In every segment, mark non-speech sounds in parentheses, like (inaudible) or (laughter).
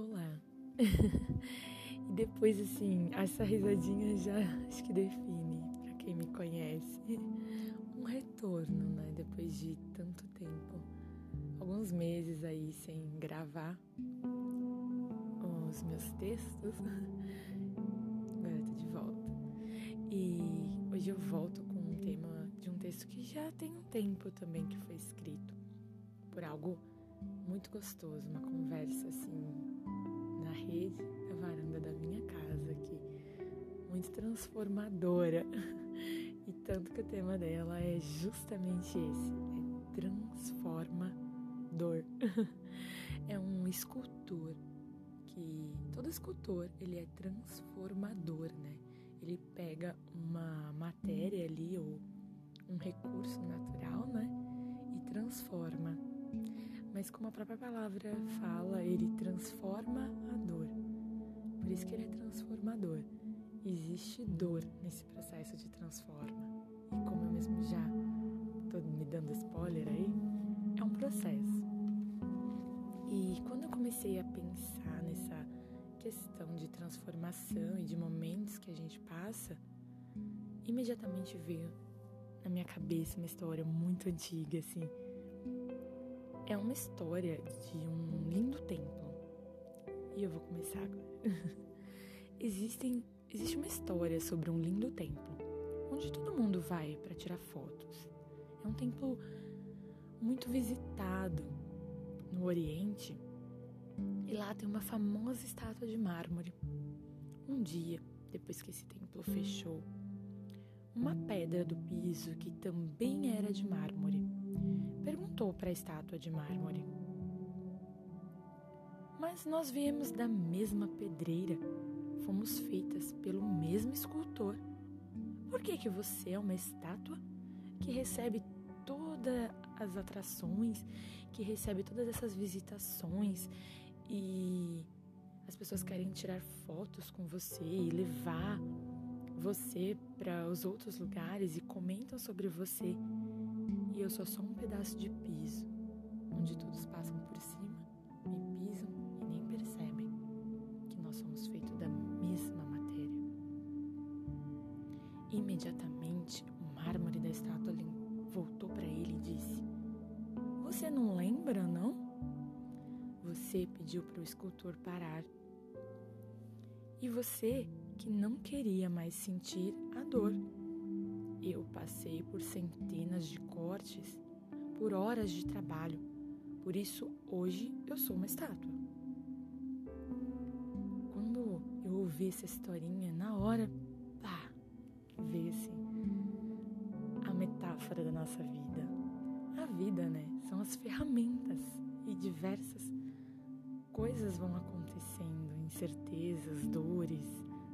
Olá. (laughs) e depois, assim, essa risadinha já acho que define, para quem me conhece, um retorno, né? Depois de tanto tempo, alguns meses aí sem gravar os meus textos. (laughs) Agora tô de volta. E hoje eu volto com um tema de um texto que já tem um tempo também que foi escrito por algo muito gostoso, uma conversa assim na rede da varanda da minha casa aqui, muito transformadora. (laughs) E tanto que o tema dela é justamente esse, é transformador. (laughs) É um escultor que todo escultor ele é transformador, né? Ele pega uma matéria ali ou um recurso natural, né? E transforma mas como a própria palavra fala, ele transforma a dor. Por isso que ele é transformador. Existe dor nesse processo de transforma. E como eu mesmo já tô me dando spoiler aí, é um processo. E quando eu comecei a pensar nessa questão de transformação e de momentos que a gente passa, imediatamente veio na minha cabeça uma história muito antiga, assim, é uma história de um lindo templo. E eu vou começar agora. (laughs) Existem, existe uma história sobre um lindo templo, onde todo mundo vai para tirar fotos. É um templo muito visitado no Oriente. E lá tem uma famosa estátua de mármore. Um dia, depois que esse templo fechou, uma pedra do piso que também era de mármore perguntou para a estátua de mármore. Mas nós viemos da mesma pedreira, fomos feitas pelo mesmo escultor. Por que, que você é uma estátua que recebe todas as atrações, que recebe todas essas visitações e as pessoas querem tirar fotos com você e levar você para os outros lugares e comentam sobre você? E eu sou só um pedaço de piso, onde todos passam por cima, me pisam e nem percebem que nós somos feitos da mesma matéria. Imediatamente, o mármore da estátua voltou para ele e disse: Você não lembra, não? Você pediu para o escultor parar. E você que não queria mais sentir a dor eu passei por centenas de cortes, por horas de trabalho. Por isso, hoje eu sou uma estátua. Quando eu ouvi essa historinha, na hora, pá, assim a metáfora da nossa vida. A vida, né? São as ferramentas e diversas coisas vão acontecendo, incertezas, dores,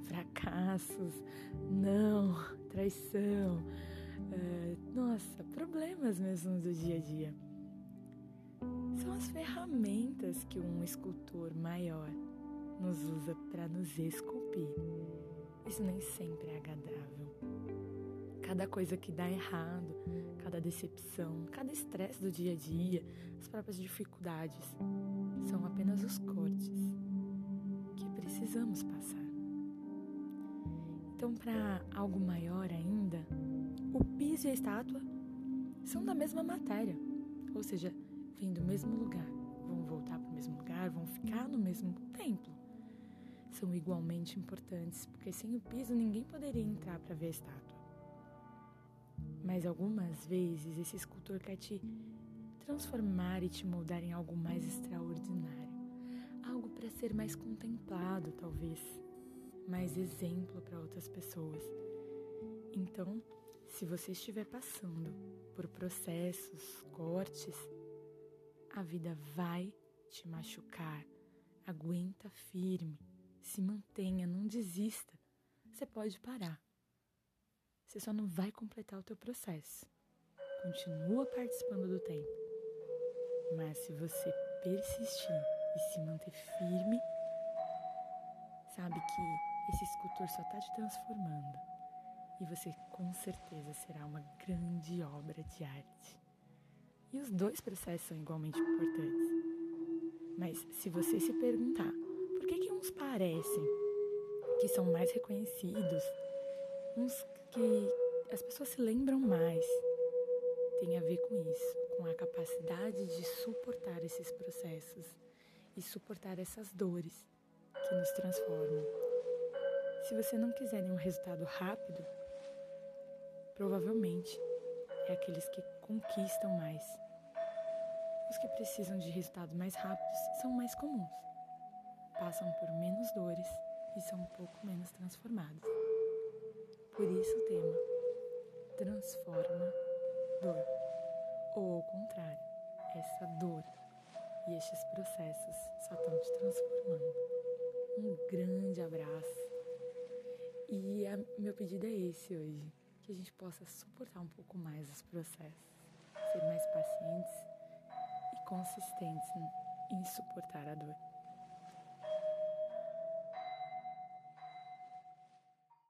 fracassos, não, traição, uh, nossa, problemas mesmo do dia a dia. São as ferramentas que um escultor maior nos usa para nos esculpir. Isso nem sempre é agradável. Cada coisa que dá errado, cada decepção, cada estresse do dia a dia, as próprias dificuldades, são apenas os cortes que precisamos passar. Então, para algo maior ainda, o piso e a estátua são da mesma matéria, ou seja, vêm do mesmo lugar, vão voltar para o mesmo lugar, vão ficar no mesmo templo. São igualmente importantes, porque sem o piso ninguém poderia entrar para ver a estátua. Mas algumas vezes esse escultor quer te transformar e te moldar em algo mais extraordinário, algo para ser mais contemplado, talvez mais exemplo para outras pessoas. Então, se você estiver passando por processos, cortes, a vida vai te machucar. Aguenta firme, se mantenha, não desista. Você pode parar. Você só não vai completar o teu processo. Continua participando do tempo. Mas se você persistir e se manter firme, sabe que esse escultor só está te transformando e você com certeza será uma grande obra de arte. E os dois processos são igualmente importantes. Mas se você se perguntar por que, que uns parecem que são mais reconhecidos, uns que as pessoas se lembram mais? Tem a ver com isso, com a capacidade de suportar esses processos e suportar essas dores que nos transformam. Se você não quiser um resultado rápido, provavelmente é aqueles que conquistam mais. Os que precisam de resultados mais rápidos são mais comuns. Passam por menos dores e são um pouco menos transformados. Por isso o tema transforma dor. Ou ao contrário, essa dor e estes processos E a, meu pedido é esse hoje, que a gente possa suportar um pouco mais os processos, ser mais pacientes e consistentes em suportar a dor.